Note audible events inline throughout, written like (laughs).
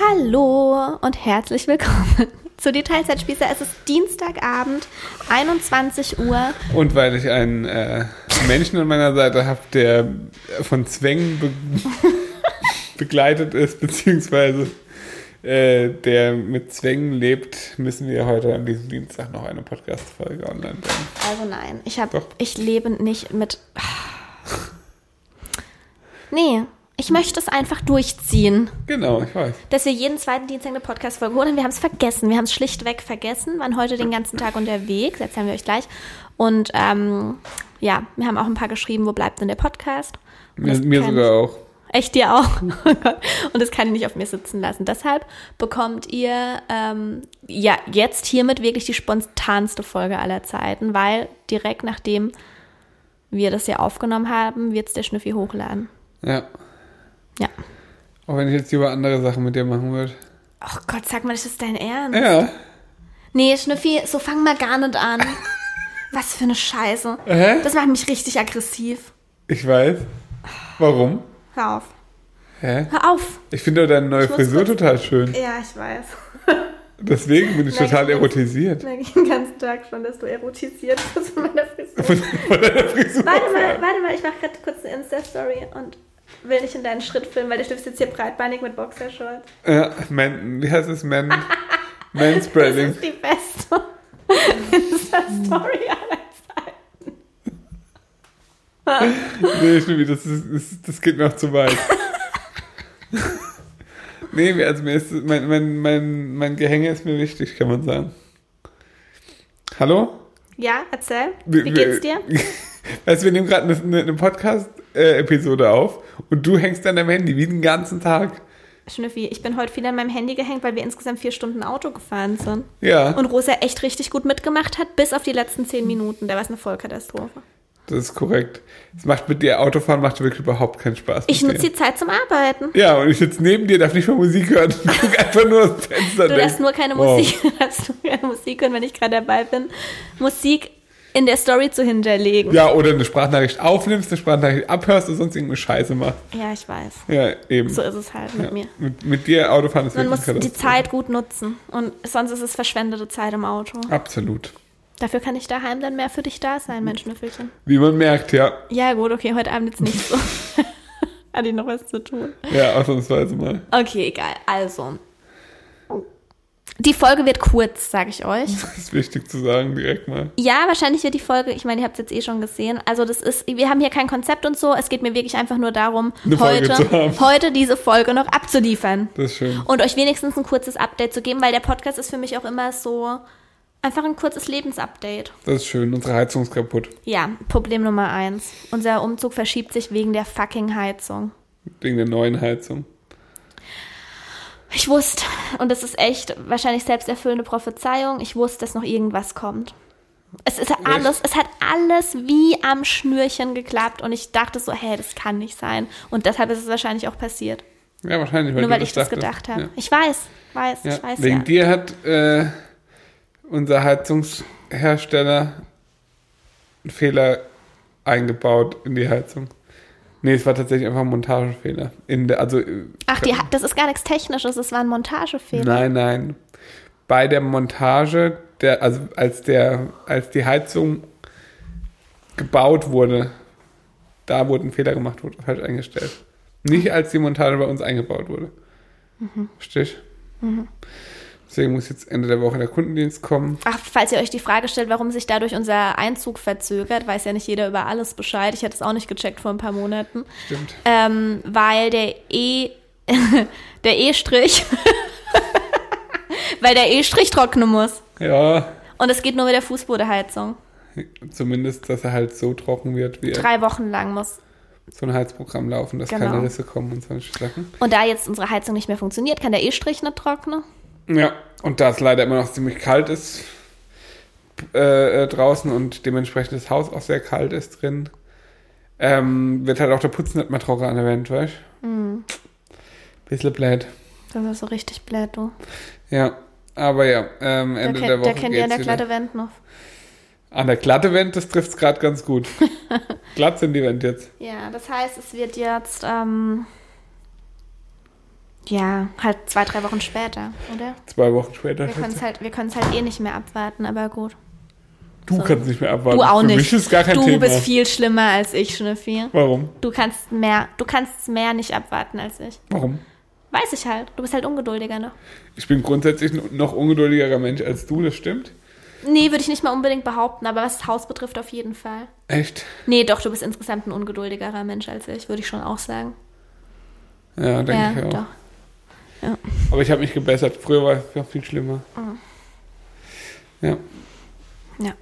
Hallo und herzlich willkommen (laughs) zu die Teilzeitspießer. Es ist Dienstagabend, 21 Uhr. Und weil ich einen äh, Menschen an meiner Seite habe, der von Zwängen be (laughs) begleitet ist, beziehungsweise äh, der mit Zwängen lebt, müssen wir heute an diesem Dienstag noch eine Podcast-Folge online bringen. Also nein, ich Doch. ich lebe nicht mit. Nee, ich möchte es einfach durchziehen. Genau, ich weiß. dass wir jeden zweiten Dienstag eine Podcast-Folge holen. Wir haben es vergessen. Wir haben es schlichtweg vergessen. Waren heute den ganzen Tag unterwegs. Erzählen wir euch gleich. Und ähm, ja, wir haben auch ein paar geschrieben, wo bleibt denn der Podcast? Mir, mir sogar auch. Echt dir auch. (laughs) Oh. Und das kann ich nicht auf mir sitzen lassen. Deshalb bekommt ihr ähm, ja jetzt hiermit wirklich die spontanste Folge aller Zeiten, weil direkt nachdem wir das ja aufgenommen haben, wird es der Schnüffi hochladen. Ja. Ja. Auch wenn ich jetzt lieber andere Sachen mit dir machen würde. Ach Gott, sag mal, das ist dein Ernst. Ja. Nee, Schnüffi, so fang mal gar nicht an. (laughs) Was für eine Scheiße. Hä? Das macht mich richtig aggressiv. Ich weiß. Warum? Hör auf. Hä? Hör auf. Ich finde deine neue Frisur kurz- total schön. Ja, ich weiß. (laughs) Deswegen bin ich Nein, total ich erotisiert. Merke ich den ganzen Tag schon, dass du erotisiert bist von meiner (laughs) Frisur. Von, von deiner Frisur. Warte mal, warte mal, ich mache gerade kurz eine Insta-Story und will nicht in deinen Schritt filmen, weil der Stift sitzt hier breitbeinig mit Boxershorts. Ja, man, wie heißt es? Man, (laughs) Das Manspreading. ist die beste (laughs) Insta-Story aller Zeiten. Nee, Schnübi, das, ist, das, das geht mir auch zu weit. (laughs) nee, also mir ist, mein, mein, mein, mein Gehänge ist mir wichtig, kann man sagen. Hallo? Ja, erzähl. Wie geht's dir? Weißt du, wir nehmen gerade eine, eine, eine Podcast-Episode auf und du hängst an deinem Handy wie den ganzen Tag. Schnüffi, ich bin heute viel an meinem Handy gehängt, weil wir insgesamt vier Stunden Auto gefahren sind. Ja, Und Rosa echt richtig gut mitgemacht hat, bis auf die letzten zehn Minuten. Da war es eine Vollkatastrophe. das ist korrekt. Es macht mit dir Autofahren macht wirklich überhaupt keinen Spaß. Ich nutze die Zeit zum Arbeiten. Ja, und ich sitze neben dir, darf nicht mal Musik hören. Ich guck einfach nur aus dem Fenster. Du darfst nur keine wow. Musik, du (laughs) darfst nur keine Musik hören, wenn ich gerade dabei bin, Musik in der Story zu hinterlegen. Ja, oder eine Sprachnachricht aufnimmst, eine Sprachnachricht abhörst und sonst irgendeine Scheiße machst. Ja, ich weiß. Ja, eben. So ist es halt mit mir. Mit, mit dir Autofahren ist Man muss die. Zeit gut nutzen. Und sonst ist es verschwendete Zeit im Auto. Absolut. Dafür kann ich daheim dann mehr für dich da sein, mein Schnüffelchen. Wie man merkt, ja. Ja, gut, okay, heute Abend jetzt nicht so. (laughs) Hatte ich noch was zu tun. Ja, ausnahmsweise mal. Okay, egal. Also. Die Folge wird kurz, sage ich euch. Das ist wichtig zu sagen, direkt mal. Ja, wahrscheinlich wird die Folge, ich meine, ihr habt es jetzt eh schon gesehen. Also das ist, wir haben hier kein Konzept und so. Es geht mir wirklich einfach nur darum, heute, heute diese Folge noch abzuliefern. Das ist schön. Und euch wenigstens ein kurzes Update zu geben, weil der Podcast ist für mich auch immer so einfach ein kurzes Lebensupdate. Das ist schön. Unsere Heizung ist kaputt. Ja, Problem Nummer eins. Unser Umzug verschiebt sich wegen der fucking Heizung. Wegen der neuen Heizung. Ich wusste, und das ist echt wahrscheinlich selbsterfüllende Prophezeiung, ich wusste, dass noch irgendwas kommt. Es ist alles, es hat alles wie am Schnürchen geklappt und ich dachte so, hey, das kann nicht sein. Und deshalb ist es wahrscheinlich auch passiert. Ja, wahrscheinlich, weil Nur weil ich das gedacht habe. Ja. Ich weiß, weiß, Ja. ich weiß Wegen ja. dir hat äh, unser Heizungshersteller einen Fehler eingebaut in die Heizung. Nee, es war tatsächlich einfach ein Montagefehler. In der, also, äh, Ach, die, das ist gar nichts Technisches, es war ein Montagefehler. Nein, nein. Bei der Montage, der, also als der, als die Heizung gebaut wurde, da wurde ein Fehler gemacht, wurde falsch eingestellt. Nicht als die Montage bei uns eingebaut wurde. Verstehst du? Deswegen muss jetzt Ende der Woche der Kundendienst kommen. Ach, falls ihr euch die Frage stellt, warum sich dadurch unser Einzug verzögert, weiß ja nicht jeder über alles Bescheid. Ich hätte es auch nicht gecheckt vor ein paar Monaten. Stimmt. Ähm, weil der E, (laughs) der E-Strich, (laughs) weil der E-Strich trocknen muss. Ja, Und es geht nur mit der Fußbodenheizung. zumindest, dass er halt so trocken wird, wie er Drei Wochen lang muss. so ein Heizprogramm laufen, dass Genau. keine Risse kommen und solche Sachen. Und da jetzt unsere Heizung nicht mehr funktioniert, kann der E-Strich nicht trocknen. Ja, und da es leider immer noch ziemlich kalt ist äh, äh, draußen und dementsprechend das Haus auch sehr kalt ist drin, ähm, wird halt auch der Putz nicht mehr trocken an der Wand, weißt du? Mhm. Bisschen blöd. Das ist so richtig blöd, du. Ja, aber ja, ähm, Der, Ende kennt- der Woche der kennt ja an der glatte Wand noch. An der glatte Wand, das trifft es gerade ganz gut. (laughs) Glatt sind die Wand jetzt. Ja, das heißt, es wird jetzt, ähm, Ja, halt zwei, drei Wochen später, oder? Zwei Wochen später. Wir können es halt, wir halt eh nicht mehr abwarten, aber gut. du so. kannst nicht mehr abwarten. Du auch Für nicht. mich ist gar kein du Thema. bist viel schlimmer als ich, Schnüffi. Warum? Du kannst mehr, du kannst mehr nicht abwarten als ich. Warum? Weiß ich halt. Du bist halt ungeduldiger noch. Ich bin grundsätzlich ein noch ungeduldigerer Mensch als du, das stimmt. Nee, würde ich nicht mal unbedingt behaupten, aber was das Haus betrifft, auf jeden Fall. Echt? Nee, doch, du bist insgesamt ein ungeduldigerer Mensch als ich, würde ich schon auch sagen. Ja, denke ja, ich auch. doch. Aber ich habe mich gebessert. Früher war es noch viel schlimmer. Mhm. Ja. Ja.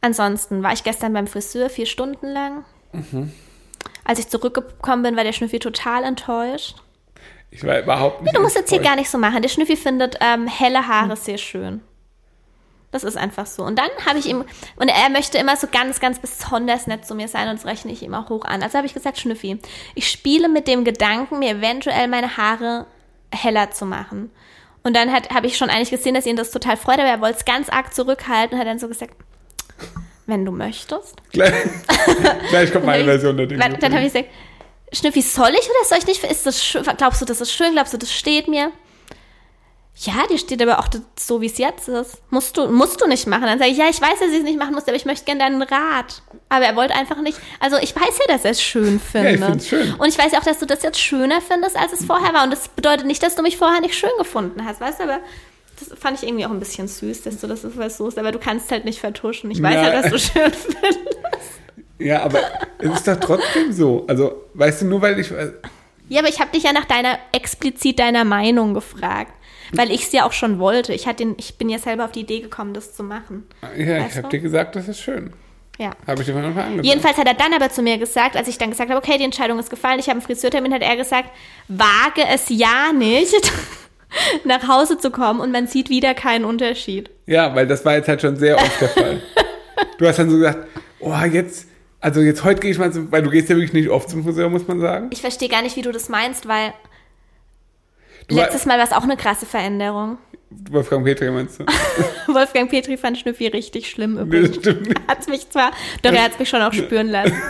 Ansonsten war ich gestern beim Friseur vier Stunden lang. Mhm. Als ich zurückgekommen bin, war der Schnüffi total enttäuscht. Ich war überhaupt nicht. Du musst jetzt hier enttäuscht. gar nicht so machen. Der Schnüffi findet ähm, helle Haare sehr schön. Das ist einfach so. Und dann habe ich ihm, und er möchte immer so ganz, ganz besonders nett zu mir sein und das rechne ich ihm auch hoch an. Also habe ich gesagt, Schnüffi, ich spiele mit dem Gedanken, mir eventuell meine Haare heller zu machen. Und dann habe ich schon eigentlich gesehen, dass ihn das total freut, aber er wollte es ganz arg zurückhalten und hat dann so gesagt, wenn du möchtest. (laughs) Gleich, gleich kommt meine Version der Dinge. Dann habe ich gesagt, Schnüffi, soll ich oder soll ich nicht? Ist das schön? Glaubst du, das ist schön? Glaubst du, das steht mir? Ja, dir steht aber auch so, wie es jetzt ist. Musst du, musst du nicht machen. Dann sage ich, ja, ich weiß, dass ich es nicht machen muss, aber ich möchte gerne deinen Rat. Aber er wollte einfach nicht. Also ich weiß ja, dass er es schön findet. ich find's schön. Und ich weiß ja auch, dass du das jetzt schöner findest, als es vorher war. Und das bedeutet nicht, dass du mich vorher nicht schön gefunden hast, weißt du? Aber das fand ich irgendwie auch ein bisschen süß, dass du das so versuchst. Aber du kannst halt nicht vertuschen. Ich weiß Ja. ja, dass du schön (laughs) findest. Ja, aber es ist doch trotzdem so. Also, weißt du, nur weil ich. Ja, aber ich habe dich ja nach deiner, explizit deiner Meinung gefragt. Weil ich es ja auch schon wollte. Ich, hatte ich bin ja selber auf die Idee gekommen, das zu machen. Ja, Weißt ich habe dir gesagt, das ist schön. Ja. Habe ich dir von Anfang an gesagt. Jedenfalls hat er dann aber zu mir gesagt, als ich dann gesagt habe, okay, die Entscheidung ist gefallen, ich habe einen Friseurtermin, hat er gesagt, wage es ja nicht, (laughs) nach Hause zu kommen und man sieht wieder keinen Unterschied. Ja, weil das war jetzt halt schon sehr oft der Fall. (laughs) Du hast dann so gesagt, oh, jetzt, also jetzt heute gehe ich mal zum, weil du gehst ja wirklich nicht oft zum Friseur, muss man sagen. Ich verstehe gar nicht, wie du das meinst, weil Du letztes Mal war es auch eine krasse Veränderung. (laughs) Wolfgang Petri meinst du? (laughs) Wolfgang Petri fand Schnüffi richtig schlimm Nee, übrigens. das stimmt nicht. Hat's mich zwar, doch er hat es mich schon auch spüren lassen. (laughs)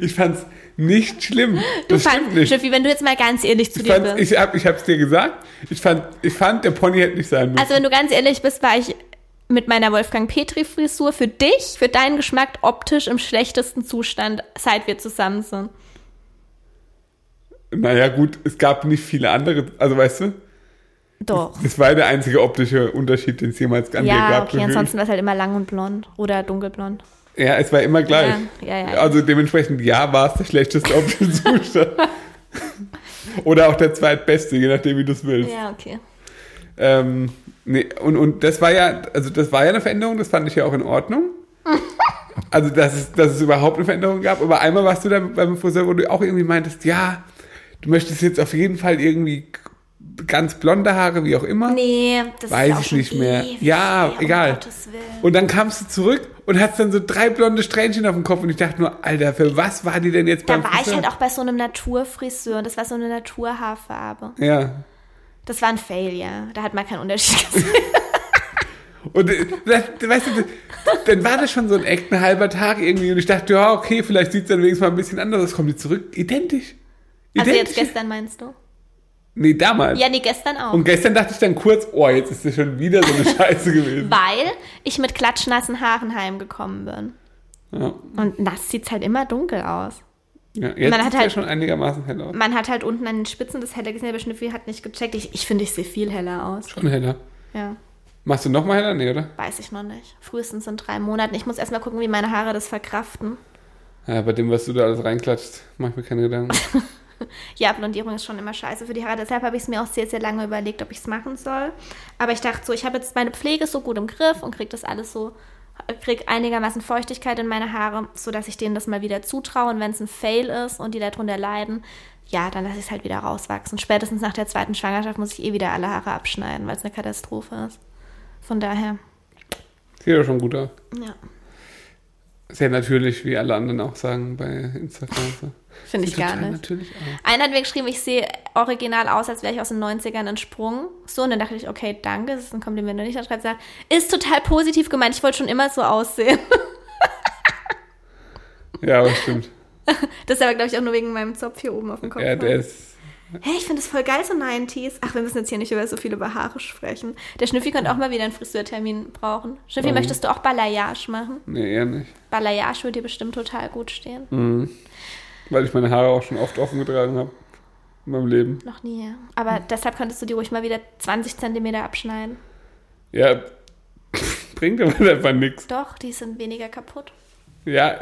Ich fand's nicht schlimm. Du Das fandst, nicht. Schnüffi, wenn du jetzt mal ganz ehrlich zu Ich, dir bist. ich, hab, ich hab's dir gesagt. Ich fand, ich fand, der Pony hätte nicht sein müssen. Also wenn du ganz ehrlich bist, war ich mit meiner Wolfgang Petri Frisur für dich, für deinen Geschmack optisch im schlechtesten Zustand, seit wir zusammen sind. Naja, gut, es gab nicht viele andere, also weißt du, Doch. das war der einzige optische Unterschied, den es jemals an Ja, gab. okay, gefühlt. ansonsten war es halt immer lang und blond oder dunkelblond. Ja, es war immer gleich. Ja, ja, ja. Also dementsprechend, ja, war es der schlechteste optische (laughs) Zustand. Oder auch der zweitbeste, je nachdem, wie du es willst. Ja, okay. Ähm, nee, und, und das war ja, also das war ja eine Veränderung, das fand ich ja auch in Ordnung. (laughs) Also, dass es, dass es überhaupt eine Veränderung gab. Aber einmal warst du da beim Friseur, wo du auch irgendwie meintest, ja, du möchtest jetzt auf jeden Fall irgendwie ganz blonde Haare, wie auch immer. Nee, das Weiß ist ich nicht mehr. Ja, um egal. Und dann kamst du zurück und hast dann so drei blonde Strähnchen auf dem Kopf und ich dachte nur, Alter, für was war die denn jetzt Da beim war ich Friseur? halt auch bei so einem Naturfriseur und das war so eine Naturhaarfarbe. Ja. Das war ein Fail, ja. Da hat man keinen Unterschied gesehen. (laughs) Und äh, das, weißt du, dann war das schon so ein Act, ein halber Tag irgendwie und ich dachte, ja, okay, vielleicht sieht es dann wenigstens mal ein bisschen anders aus. Kommt die zurück? Identisch. Also jetzt gestern meinst du? Nee, damals. Ja, nee, gestern auch. Und gestern dachte ich dann kurz, oh, jetzt ist das schon wieder so eine (laughs) Scheiße gewesen. Weil ich mit klatschnassen Haaren heimgekommen bin. Ja, Und nass sieht's halt immer dunkel aus. ja jetzt Man hat sieht halt- ja schon einigermaßen hell aus. Man hat halt unten an den Spitzen das heller gesehen, aber Schnüffi hat nicht gecheckt. Ich, ich finde, ich sehe viel heller aus. Schon heller. Ja, Machst du noch mal heller? Nee, oder? weiß ich noch nicht. Frühestens in drei Monaten. Ich muss erstmal gucken, wie meine Haare das verkraften. Ja, bei dem, was du da alles reinklatscht, mach ich mir keine Gedanken. (laughs) (laughs) Ja, Blondierung ist schon immer scheiße für die Haare. Deshalb habe ich es mir auch sehr, sehr lange überlegt, ob ich es machen soll. Aber ich dachte so, ich habe jetzt meine Pflege so gut im Griff und kriege das alles so, kriege einigermaßen Feuchtigkeit in meine Haare, sodass ich denen das mal wieder zutraue. Und wenn es ein Fail ist und die darunter leiden, ja, dann lasse ich es halt wieder rauswachsen. Spätestens nach der zweiten Schwangerschaft muss ich eh wieder alle Haare abschneiden, weil es eine Katastrophe ist. Von daher, Sieht doch schon gut aus. ja, Sehr natürlich, wie alle anderen auch sagen bei Instagram. So. finde ich gar nicht. natürlich aus. Einer hat mir geschrieben, ich sehe original aus, als wäre ich aus den 90ern entsprungen. So, und dann dachte ich, okay, danke, das ist ein Kompliment, und nicht dann schreibt er, ist total positiv gemeint, ich wollte schon immer so aussehen. Ja, aber stimmt. (laughs) Das ist aber, glaube ich, auch nur wegen meinem Zopf hier oben auf dem Kopf. Ja, der ne? ist. Hey, ich finde das voll geil, so 90s. Ach, wir müssen jetzt hier nicht über so viel über Haare sprechen. Der Schnüffi könnte auch mal wieder einen Friseurtermin brauchen. Schnüffi, Warum? möchtest du auch Balayage machen? Nee, eher nicht. Balayage würde dir bestimmt total gut stehen. Mhm. Weil ich meine Haare auch schon oft offen getragen habe. In meinem Leben. Noch nie. Aber deshalb könntest du die ruhig mal wieder 20 Zentimeter abschneiden. Ja, (laughs) bringt aber einfach nichts. Doch, die sind weniger kaputt. Ja,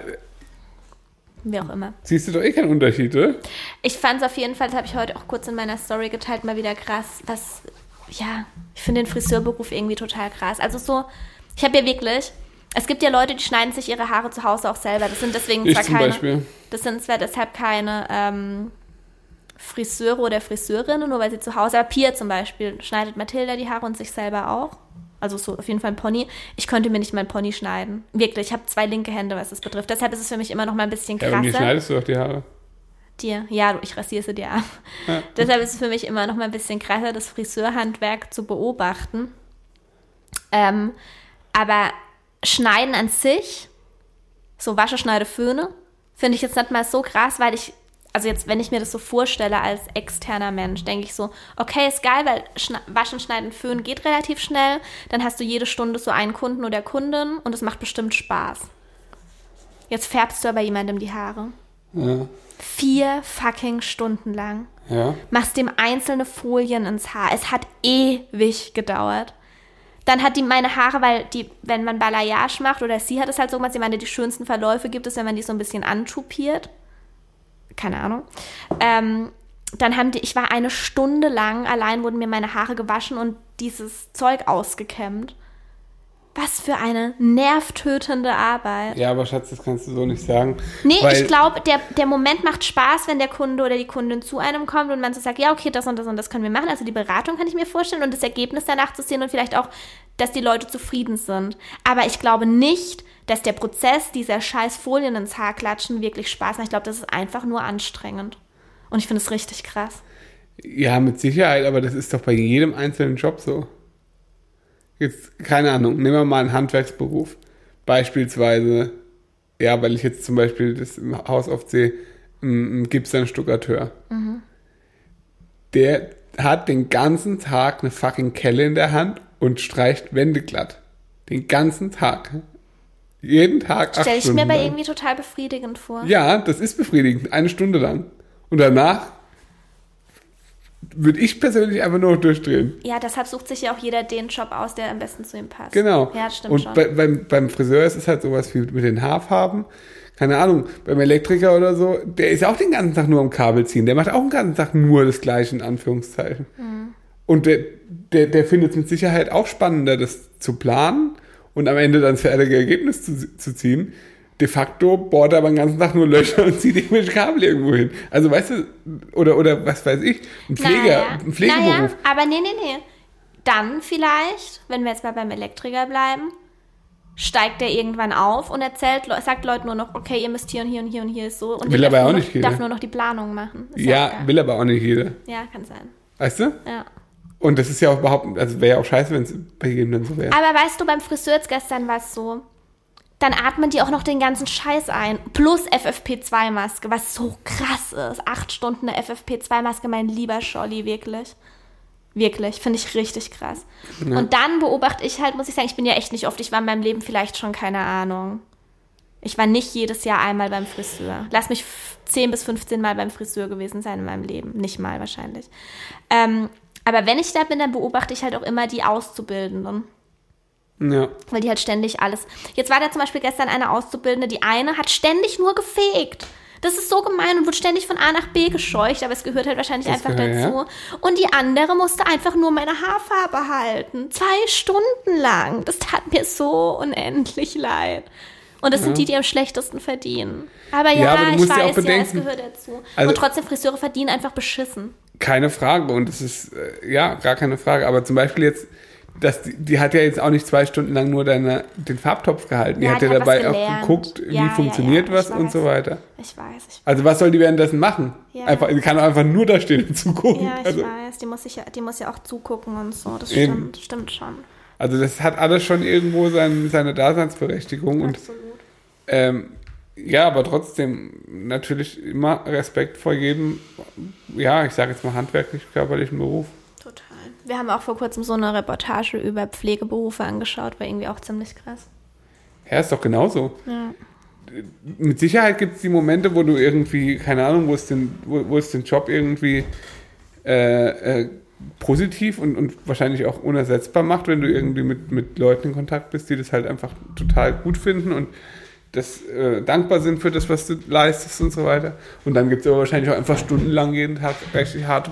Wie auch immer. siehst du doch eh keinen Unterschied, oder? Ich fand es auf jeden Fall, das habe ich heute auch kurz in meiner Story geteilt, mal wieder krass, was, ja, ich finde den Friseurberuf irgendwie total krass. Also so, ich habe ja wirklich, es gibt ja Leute, die schneiden sich ihre Haare zu Hause auch selber. Das sind deswegen Ich zwar zum keine, Beispiel. das sind zwar deshalb keine ähm, Friseure oder Friseurinnen, nur weil sie zu Hause, aber Pia zum Beispiel schneidet Mathilda die Haare und sich selber auch. Also so auf jeden Fall ein Pony. Ich könnte mir nicht mein Pony schneiden. Wirklich, ich habe zwei linke Hände, was das betrifft. Deshalb ist es für mich immer noch mal ein bisschen Ja, aber mir krasser. schneidest du doch die Haare. Dir, ja, du- ich rasiere sie dir ab. Ja. (laughs) Deshalb ist es für mich immer noch mal ein bisschen krasser, das Friseurhandwerk zu beobachten. Ähm, aber Schneiden an sich, so Wasche, Schneide, Föhne, finde ich jetzt nicht mal so krass, weil ich, also jetzt, wenn ich mir das so vorstelle als externer Mensch, denke ich so, okay, ist geil, weil Schna Waschen, Schneiden, Föhnen geht relativ schnell. Dann hast du jede Stunde so einen Kunden oder Kundin und es macht bestimmt Spaß. Jetzt färbst du aber jemandem die Haare. Ja. Vier fucking Stunden lang. Ja. Machst dem einzelne Folien ins Haar. Es hat ewig gedauert. Dann hat die meine Haare, weil die, wenn man Balayage macht, oder sie hat es halt so gemacht, sie meinte, die schönsten Verläufe gibt es, wenn man die so ein bisschen antupiert. Keine Ahnung. Ähm, dann haben die, ich war eine Stunde lang, allein wurden mir meine Haare gewaschen und dieses Zeug ausgekämmt. Was für eine nervtötende Arbeit. Ja, aber Schatz, das kannst du so nicht sagen. Nee, ich glaube, der, der Moment macht Spaß, wenn der Kunde oder die Kundin zu einem kommt und man so sagt, ja, okay, das und das und das können wir machen. Also die Beratung kann ich mir vorstellen und das Ergebnis danach zu sehen und vielleicht auch, dass die Leute zufrieden sind. Aber ich glaube nicht, dass der Prozess dieser scheiß Folien ins Haar klatschen wirklich Spaß macht. Ich glaube, das ist einfach nur anstrengend. Und ich finde es richtig krass. Ja, mit Sicherheit, aber das ist doch bei jedem einzelnen Job so. Jetzt, keine Ahnung, nehmen wir mal einen Handwerksberuf. Beispielsweise, ja, weil ich jetzt zum Beispiel das im Haus oft sehe, ein, Gipsern-Stuckateur. Der hat den ganzen Tag eine fucking Kelle in der Hand und streicht Wände glatt. Den ganzen Tag. Jeden Tag acht Stelle ich mir aber lang. irgendwie total befriedigend vor. Ja, das ist befriedigend. Eine Stunde lang. Und danach würde ich persönlich einfach nur noch durchdrehen. Ja, deshalb sucht sich ja auch jeder den Job aus, der am besten zu ihm passt. Genau. Ja, stimmt Und schon. bei, beim, beim Friseur ist es halt sowas wie mit den Haarfarben. Keine Ahnung, beim Elektriker oder so, der ist auch den ganzen Tag nur am Kabel ziehen. Der macht auch den ganzen Tag nur das Gleiche, in Anführungszeichen. Mhm. Und der, der, der findet es mit Sicherheit auch spannender, das zu planen und am Ende dann das fertige Ergebnis zu, zu ziehen. De facto bohrt er aber den ganzen Tag nur Löcher und zieht irgendwelche Kabel irgendwo hin. Also weißt du, oder, oder was weiß ich, ein Pfleger, Naja, ein Pflegeberuf. Naja, aber nee, nee, nee. Dann vielleicht, wenn wir jetzt mal beim Elektriker bleiben, steigt er irgendwann auf und erzählt, sagt Leuten nur noch, okay, ihr müsst hier und hier und hier und hier ist so. Und Will aber auch nur nicht noch, jeder. darf nur noch die Planung machen. Ist Ja, will aber auch nicht jeder. ja, kann sein. Weißt du? Ja. Und das ist ja auch überhaupt, also wäre ja auch scheiße, wenn es bei jedem dann so wäre. Aber weißt du, beim Friseur jetzt gestern war es so, dann atmen die auch noch den ganzen Scheiß ein. Plus FFP2-Maske, was so krass ist. Acht Stunden eine FFP2-Maske, mein lieber Scholli, wirklich. Wirklich, finde ich richtig krass. Und dann beobachte ich halt, muss ich sagen, ich bin ja echt nicht oft, ich war in meinem Leben vielleicht schon, keine Ahnung. Ich war nicht jedes Jahr einmal beim Friseur. Lass mich f- 10 bis 15 Mal beim Friseur gewesen sein in meinem Leben. Nicht mal wahrscheinlich. Ähm, aber wenn ich da bin, dann beobachte ich halt auch immer die Auszubildenden Ja. weil die halt ständig alles. Jetzt war da zum Beispiel gestern eine Auszubildende, die eine hat ständig nur gefegt. Das ist so gemein und wurde ständig von A nach B gescheucht, aber es gehört halt wahrscheinlich Das einfach gehört, dazu. Und die andere musste einfach nur meine Haarfarbe halten. Zwei Stunden lang. Das tat mir so unendlich leid. Und das sind die, die am schlechtesten verdienen. Aber ja, Ja, aber ich ja weiß, ja, es gehört dazu. also- und trotzdem, Friseure verdienen einfach beschissen. Keine Frage. Und es ist, äh, ja, gar keine Frage. Aber zum Beispiel jetzt, das, die, die hat ja jetzt auch nicht zwei Stunden lang nur deine, den Farbtopf gehalten. Die Ja, hat die ja hat was dabei auch geguckt, wie Ja, ja, funktioniert ja, was ich und weiß. so weiter. Ich weiß, ich Also was soll die währenddessen machen? Ja. Einfach, die kann auch einfach nur da stehen und zugucken. Ja, ich also, weiß. Die muss, sich ja, die muss ja auch zugucken und so. Das stimmt, stimmt schon. also das hat alles schon irgendwo sein, seine Daseinsberechtigung. Und Absolut. ähm, Ja, aber trotzdem natürlich immer Respekt vor jedem, ja, ich sage jetzt mal handwerklich-körperlichen Beruf. Total. Wir haben auch vor kurzem so eine Reportage über Pflegeberufe angeschaut, war irgendwie auch ziemlich krass. Ja, ist doch genauso. Ja. Mit Sicherheit gibt es die Momente, wo du irgendwie, keine Ahnung, wo es den, wo, wo es den Job irgendwie äh, äh, positiv und, und wahrscheinlich auch unersetzbar macht, wenn du irgendwie mit, mit Leuten in Kontakt bist, die das halt einfach total gut finden und das äh, dankbar sind für das, was du leistest und so weiter. Und dann gibt es aber wahrscheinlich auch einfach stundenlang jeden Tag richtig harte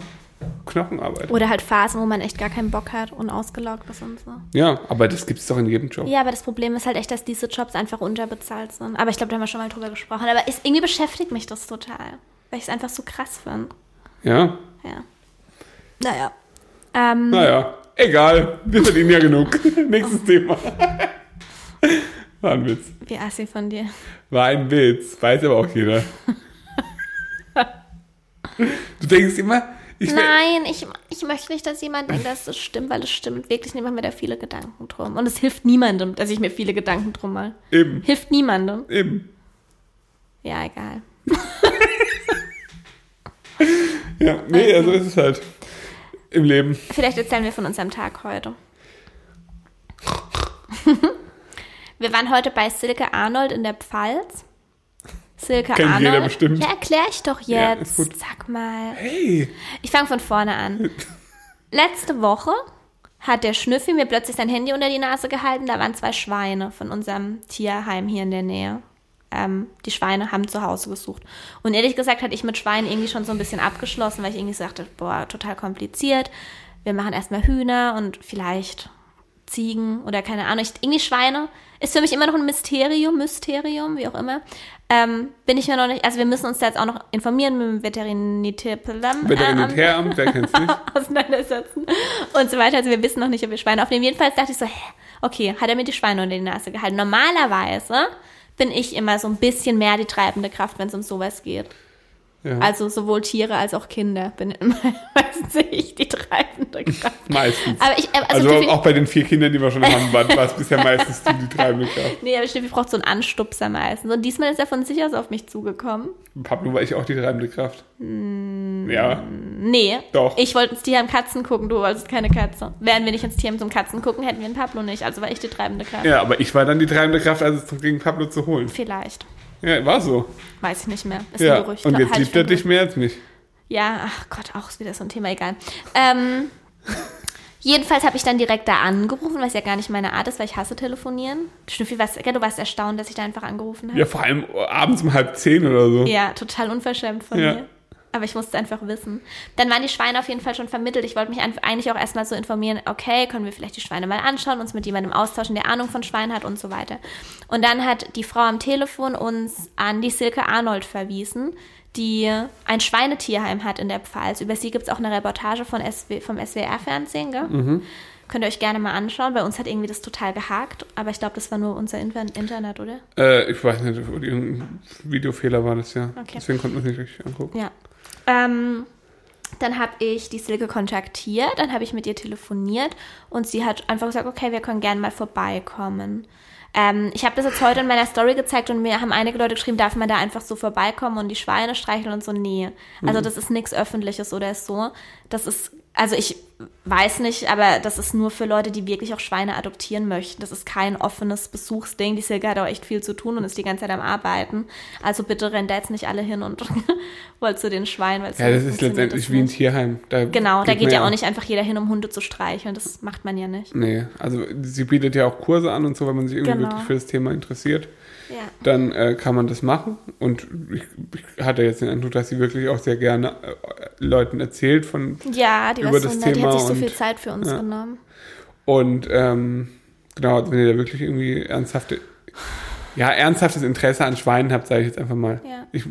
Knochenarbeit. Oder halt Phasen, wo man echt gar keinen Bock hat und ausgelaugt ist und so. Ja, aber das gibt es doch in jedem Job. Ja, aber das Problem ist halt echt, dass diese Jobs einfach unterbezahlt sind. Aber ich glaube, da haben wir schon mal drüber gesprochen. Aber es, irgendwie beschäftigt mich das total, weil ich es einfach so krass finde. Ja, Ja. Naja. Ähm, naja, egal. Wir verdienen ja genug. (laughs) Nächstes Thema. (laughs) War ein Witz. Wie assi von dir. War ein Witz. Weiß aber auch jeder. (laughs) Du denkst immer, ich Nein, ich, ich möchte nicht, dass jemand denkt, dass das stimmt, weil es stimmt wirklich nicht. Ich mache mir da viele Gedanken drum. Und es hilft niemandem, dass ich mir viele Gedanken drum mache. Eben, Hilft niemandem. eben. Ja, egal. (laughs) Ja, nee, also ist es halt. Im Leben. Vielleicht erzählen wir von unserem Tag heute. (laughs) wir waren heute bei Silke Arnold in der Pfalz. Silke Kennt Arnold. jeder bestimmt. Ja, erklär ich doch Ja, jetzt. gut. Sag mal. Hey, Ich fange von vorne an. (laughs) Letzte Woche hat der Schnüffi mir plötzlich sein Handy unter die Nase gehalten. Da waren zwei Schweine von unserem Tierheim hier in der Nähe. Ähm, die Schweine haben zu Hause gesucht. Und ehrlich gesagt hatte ich mit Schweinen irgendwie schon so ein bisschen abgeschlossen, weil ich irgendwie sagte, boah, total kompliziert. Wir machen erstmal Hühner und vielleicht Ziegen oder keine Ahnung. Ich, irgendwie Schweine ist für mich immer noch ein Mysterium, Mysterium, wie auch immer. Ähm, bin ich mir noch nicht, also wir müssen uns da jetzt auch noch informieren mit dem Veterinitär, Veterinäramt, wer kennt's nicht? (laughs) auseinandersetzen und so weiter. Also wir wissen noch nicht, ob wir Schweine aufnehmen. Jedenfalls dachte ich so, hä, okay, hat er mir die Schweine unter die Nase gehalten. Normalerweise bin ich immer so ein bisschen mehr die treibende Kraft, wenn es um sowas geht. Ja, Also sowohl Tiere als auch Kinder bin (laughs) meistens ich die treibende Kraft. meistens. Aber ich, äh, Also, also, auch bei den vier Kindern, die wir schon haben, war war es bisher meistens du die treibende Kraft. nee, aber Steffi braucht so einen Anstupser meistens. Und diesmal ist er von sich aus auf mich zugekommen. Pablo war ich auch die treibende Kraft. Ja, Nee, Doch. ich wollte ins Tierheim Katzen gucken, du wolltest keine Katze. Wären wir nicht ins Tierheim zum Katzen gucken, hätten wir einen Pablo nicht. Also war ich die treibende Kraft. ja, aber ich war dann die treibende Kraft, als es ging, Pablo zu holen. Vielleicht. Ja, war so. Weiß ich nicht mehr. Ist Ja, ein Gerücht. und jetzt Halt liebt er dich mehr als mich. Ja, ach Gott, auch ist wieder so ein Thema, egal. Ähm, jedenfalls habe ich dann direkt da angerufen, was ja gar nicht meine Art ist, weil ich hasse telefonieren. Schnüffi, was, du warst erstaunt, dass ich da einfach angerufen habe. Ja, vor allem abends um halb zehn oder so. Ja, total unverschämt von Ja. mir. Aber ich musste einfach wissen. Dann waren die Schweine auf jeden Fall schon vermittelt. Ich wollte mich eigentlich auch erstmal so informieren, okay, können wir vielleicht die Schweine mal anschauen, uns mit jemandem austauschen, der Ahnung von Schweinen hat und so weiter. Und dann hat die Frau am Telefon uns an die Silke Arnold verwiesen, die ein Schweinetierheim hat in der Pfalz. Über sie gibt es auch eine Reportage von SW, vom SWR-Fernsehen, gell? Könnt ihr euch gerne mal anschauen. Bei uns hat irgendwie das total gehakt, aber ich glaube, das war nur unser Inter Internet, oder? Äh, ich weiß nicht, irgendein Videofehler war das ja. Okay. Deswegen konnten wir es nicht richtig angucken. Ja. Ähm, dann habe ich die Silke kontaktiert, dann habe ich mit ihr telefoniert und sie hat einfach gesagt, okay, wir können gerne mal vorbeikommen. Ähm, ich habe das jetzt heute in meiner Story gezeigt und mir haben einige Leute geschrieben, darf man da einfach so vorbeikommen und die Schweine streicheln und so? Nee. Also das ist nichts Öffentliches oder so. Das ist, also ich weiß nicht, aber das ist nur für Leute, die wirklich auch Schweine adoptieren möchten. Das ist kein offenes Besuchsding. Die Silke hat auch echt viel zu tun und ist die ganze Zeit am Arbeiten. Also bitte rennt da jetzt nicht alle hin und (laughs) wollt zu den Schweinen. weil Ja, das ist letztendlich das wie ein. Tierheim. Da Genau, da geht ja auch nicht einfach jeder hin, um Hunde zu streicheln. Das macht man ja nicht. Nee, also sie bietet ja auch Kurse an und so, wenn man sich irgendwie Genau. wirklich für das Thema interessiert. Ja. Dann äh, kann man das machen. Und ich, ich hatte jetzt den Eindruck, dass sie wirklich auch sehr gerne äh, Leuten erzählt von Ja, Über das die hat sich so und- viel Zeit für uns ja. genommen. Und ähm, genau, wenn ihr da wirklich irgendwie ernsthafte, ja, ernsthaftes Interesse an Schweinen habt, sage ich jetzt einfach mal. Ja. Ich,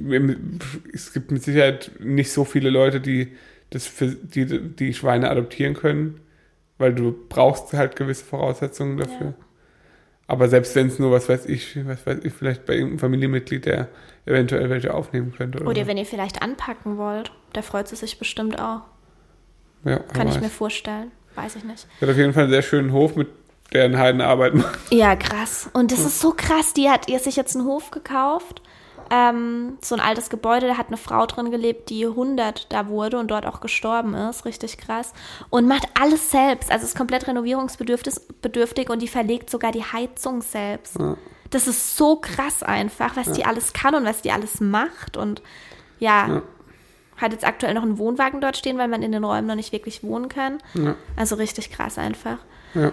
es gibt mit Sicherheit nicht so viele Leute, die das für die, die Schweine adoptieren können, weil du brauchst halt gewisse Voraussetzungen dafür. Ja. Aber selbst wenn es nur, was weiß ich, was weiß ich, vielleicht bei irgendeinem Familienmitglied, der eventuell welche aufnehmen könnte. Oder, Oder wenn ihr vielleicht anpacken wollt, da freut sie sich bestimmt auch. Ja, Kann ich mir vorstellen. Weiß ich nicht. Sie hat auf jeden Fall einen sehr schönen Hof, mit der eine Heidenarbeit macht. Ja, krass. Und das ist so krass. Die hat ihr sich jetzt einen Hof gekauft ähm, so ein altes Gebäude, da hat eine Frau drin gelebt, die 100 da wurde und dort auch gestorben ist, richtig krass. Und macht alles selbst, also ist komplett renovierungsbedürftig und die verlegt sogar die Heizung selbst. Ja. Das ist so krass einfach, was die alles kann und was die alles macht und ja, Ja. Hat jetzt aktuell noch einen Wohnwagen dort stehen, weil man in den Räumen noch nicht wirklich wohnen kann. Ja. Also richtig krass einfach. Ja.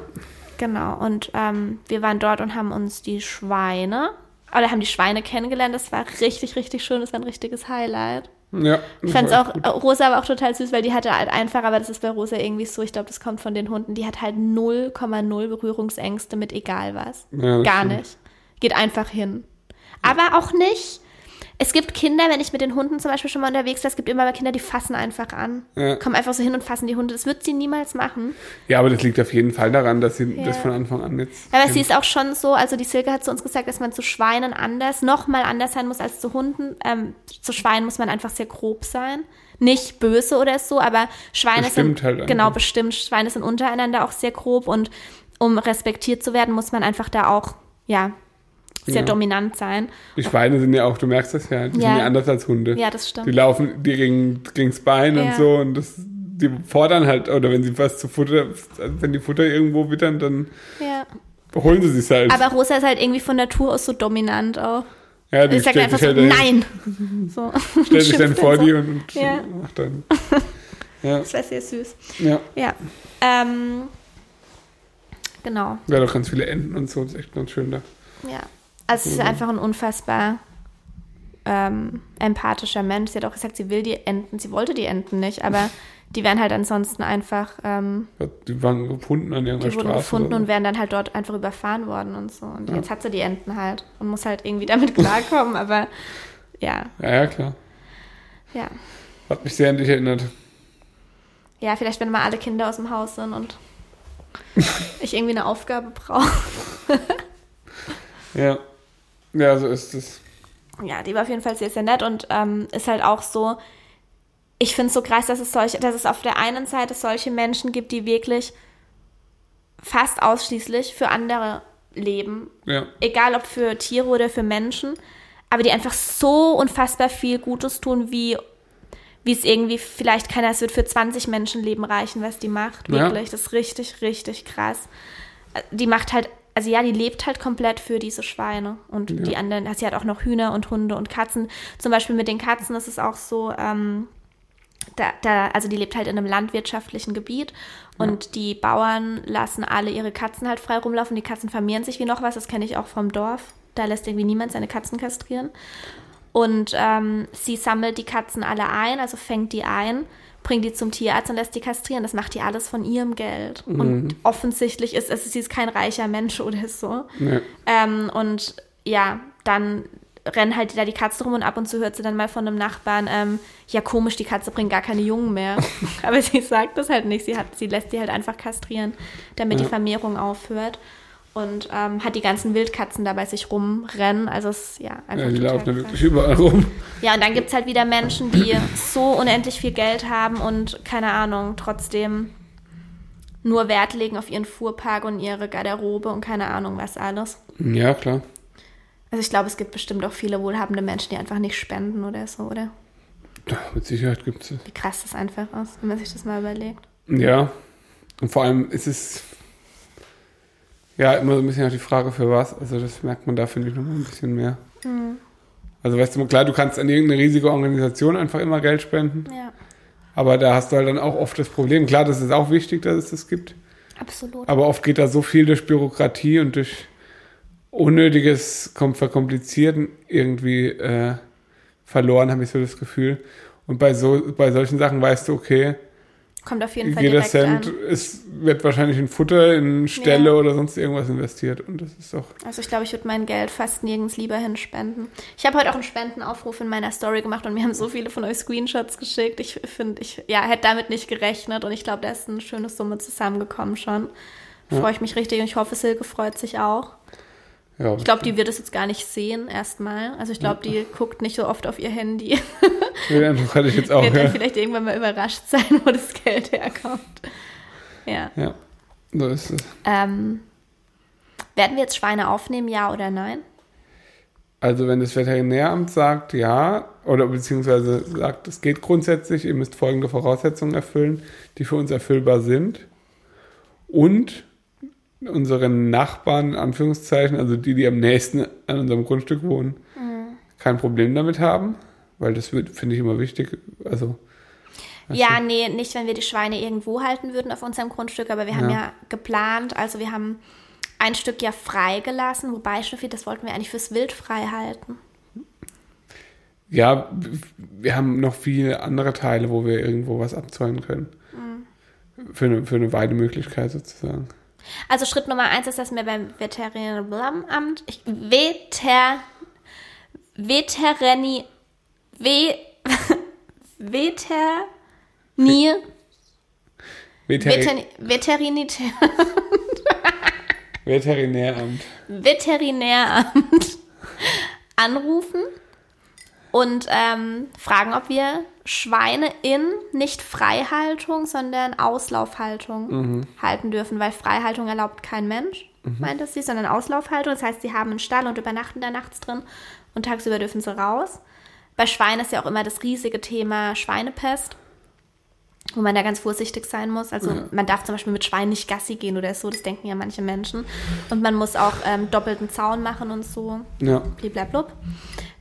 Genau, und ähm, wir waren dort und haben uns die Schweine, oder haben die Schweine kennengelernt. Das war richtig, richtig schön. Das war ein richtiges Highlight. Ja. Ich fand es auch, äh, Rosa war auch total süß, weil die hatte halt einfach, aber das ist bei Rosa irgendwie so, ich glaube, das kommt von den Hunden, die hat halt 0,0 Berührungsängste mit egal was. Ja, Gar stimmt. nicht. Geht einfach hin. Aber auch nicht. Es gibt Kinder, wenn ich mit den Hunden zum Beispiel schon mal unterwegs war, es gibt immer mal Kinder, die fassen einfach an. Ja. Kommen einfach so hin und fassen die Hunde. Das wird sie niemals machen. Ja, aber das liegt auf jeden Fall daran, dass sie Ja. das von Anfang an jetzt. Aber kennt. sie ist auch schon so, also die Silke hat zu uns gesagt, dass man zu Schweinen anders, noch mal anders sein muss als zu Hunden. Ähm, zu Schweinen muss man einfach sehr grob sein. Nicht böse oder so, aber Schweine Bestimmt sind, halt genau, bestimmt, Schweine sind untereinander auch sehr grob und um respektiert zu werden, muss man einfach da auch, ja, sehr Ja. dominant sein. Die Schweine sind ja auch, du merkst das ja, die Ja. sind ja anders als Hunde. Ja, das Die stimmt. laufen dir gegen, gegens Bein Ja. und so und das, die fordern halt, oder wenn sie was zu Futter, wenn die Futter irgendwo wittern, dann holen sie sich halt. Aber Rosa ist halt irgendwie von Natur aus so dominant auch. ja, die Ich sag einfach so, halt dahin, nein. (laughs) So. stellt sich (laughs) dann vor so. die und, und Ja. macht dann. (laughs) Ja, Das war sehr süß. ja. Ja. Ähm, genau. Ja, doch ganz viele Enten und so, das ist echt ganz schön da. Ja. Also sie ist einfach ein unfassbar ähm, empathischer Mensch. Sie hat auch gesagt, sie will die Enten, sie wollte die Enten nicht, aber die werden halt ansonsten einfach, ähm, Die waren gefunden an irgendeiner die wurden Straße. gefunden und werden dann halt dort einfach überfahren worden und so. Und jetzt hat sie die Enten halt und muss halt irgendwie damit (laughs) klarkommen, aber ja. Ja, ja, klar. ja. Hat mich sehr an dich erinnert. Ja, vielleicht wenn mal alle Kinder aus dem Haus sind und (laughs) ich irgendwie eine Aufgabe brauche. Ja. Ja, so ist es. Ja, die war auf jeden Fall sehr, sehr nett und ähm, ist halt auch so, ich finde es so krass, dass es solche, dass es auf der einen Seite solche Menschen gibt, die wirklich fast ausschließlich für andere leben. Ja. Egal ob für Tiere oder für Menschen, aber die einfach so unfassbar viel Gutes tun, wie wie es irgendwie vielleicht keiner, es wird für 20 Menschenleben reichen, was die macht. Ja. Wirklich, das ist richtig, richtig krass. Die macht halt, also ja, die lebt halt komplett für diese Schweine und die anderen, also sie hat auch noch Hühner und Hunde und Katzen. Zum Beispiel mit den Katzen ist es auch so, ähm, da, da, also die lebt halt in einem landwirtschaftlichen Gebiet und die Bauern lassen alle ihre Katzen halt frei rumlaufen. Die Katzen vermehren sich wie noch was, das kenne ich auch vom Dorf. Da lässt irgendwie niemand seine Katzen kastrieren. Und ähm, sie sammelt die Katzen alle ein, also fängt die ein, bringt die zum Tierarzt und lässt die kastrieren. Das macht die alles von ihrem Geld. Und offensichtlich ist es, sie ist kein reicher Mensch oder so. Ja. Ähm, und ja, dann rennen halt da die Katze rum und ab und zu hört sie dann mal von einem Nachbarn, ähm, ja komisch, die Katze bringt gar keine Jungen mehr. (laughs) Aber sie sagt das halt nicht. Sie, hat, sie lässt die halt einfach kastrieren, damit die Ja. Vermehrung aufhört. Und ähm, hat die ganzen Wildkatzen da bei sich rumrennen. Also es ist ja einfach ja, die laufen da krass. wirklich überall rum. Ja, und dann gibt es halt wieder Menschen, die so unendlich viel Geld haben und keine Ahnung, trotzdem nur Wert legen auf ihren Fuhrpark und ihre Garderobe und keine Ahnung was alles. Ja, klar. Also ich glaube, es gibt bestimmt auch viele wohlhabende Menschen, die einfach nicht spenden oder so, oder? Ja, mit Sicherheit gibt es. Wie krass das einfach ist, wenn man sich das mal überlegt. Ja. Und vor allem ist es ja immer so ein bisschen auch die Frage für was. Also das merkt man da, finde ich, nochmal ein bisschen mehr. Mhm. Also weißt du, klar, du kannst an irgendeine riesige Organisation einfach immer Geld spenden, Ja, aber da hast du halt dann auch oft das Problem. Klar, das ist auch wichtig, dass es das gibt, absolut. aber oft geht da so viel durch Bürokratie und durch unnötiges Kom Verkomplizieren irgendwie äh, verloren, habe ich so das Gefühl. Und bei so bei solchen Sachen weißt du, okay, Kommt auf jeden Fall jeder direkt Cent an. ist, wird wahrscheinlich in Futter, in Ställe Ja. oder sonst irgendwas investiert. Und das ist doch. Also ich glaube, ich würde mein Geld fast nirgends lieber hinspenden. Ich habe heute auch einen Spendenaufruf in meiner Story gemacht und mir haben so viele von euch Screenshots geschickt. Ich finde, ich ja, hätte damit nicht gerechnet und ich glaube, da ist eine schöne Summe zusammengekommen schon. Freue ich mich richtig und ich hoffe, Silke freut sich auch. Ja, Ich glaube, die wird es jetzt gar nicht sehen erstmal. Also ich glaube, die guckt nicht so oft auf ihr Handy. Den Eindruck hatte ich jetzt auch. wird dann Ja. vielleicht irgendwann mal überrascht sein, wo das Geld herkommt. Ja. ja, so ist es. Ähm, werden wir jetzt Schweine aufnehmen, ja oder nein? Also wenn das Veterinäramt sagt, ja, oder beziehungsweise sagt, es geht grundsätzlich, ihr müsst folgende Voraussetzungen erfüllen, die für uns erfüllbar sind. Und unsere Nachbarn, in Anführungszeichen, also die, die am nächsten an unserem Grundstück wohnen, kein Problem damit haben, weil das finde ich immer wichtig. Also Ja, nee, nicht, wenn wir die Schweine irgendwo halten würden auf unserem Grundstück, aber wir haben Ja. ja geplant, also wir haben ein Stück ja freigelassen, wobei Steffi, das wollten wir eigentlich fürs Wild frei halten. ja, wir haben noch viele andere Teile, wo wir irgendwo was abzäunen können. Für, eine, für eine Weidemöglichkeit sozusagen. Also Schritt Nummer eins ist, dass wir beim Veterinäramt, ich, Veter, Veterani, Ve, (laughs) Veterni, Veteri Veterni, Veterinitär, Veterinäramt. Veterinäramt anrufen und ähm, fragen, ob wir Schweine in nicht Freihaltung, sondern Auslaufhaltung halten dürfen, weil Freihaltung erlaubt kein Mensch, meint es sie, sondern Auslaufhaltung. Das heißt, sie haben einen Stall und übernachten da nachts drin und tagsüber dürfen sie raus. Bei Schweinen ist ja auch immer das riesige Thema Schweinepest, wo man da ganz vorsichtig sein muss. Also man darf zum Beispiel mit Schweinen nicht Gassi gehen oder so, das denken ja manche Menschen. Und man muss auch ähm, doppelten Zaun machen und so Ja. bliblablub.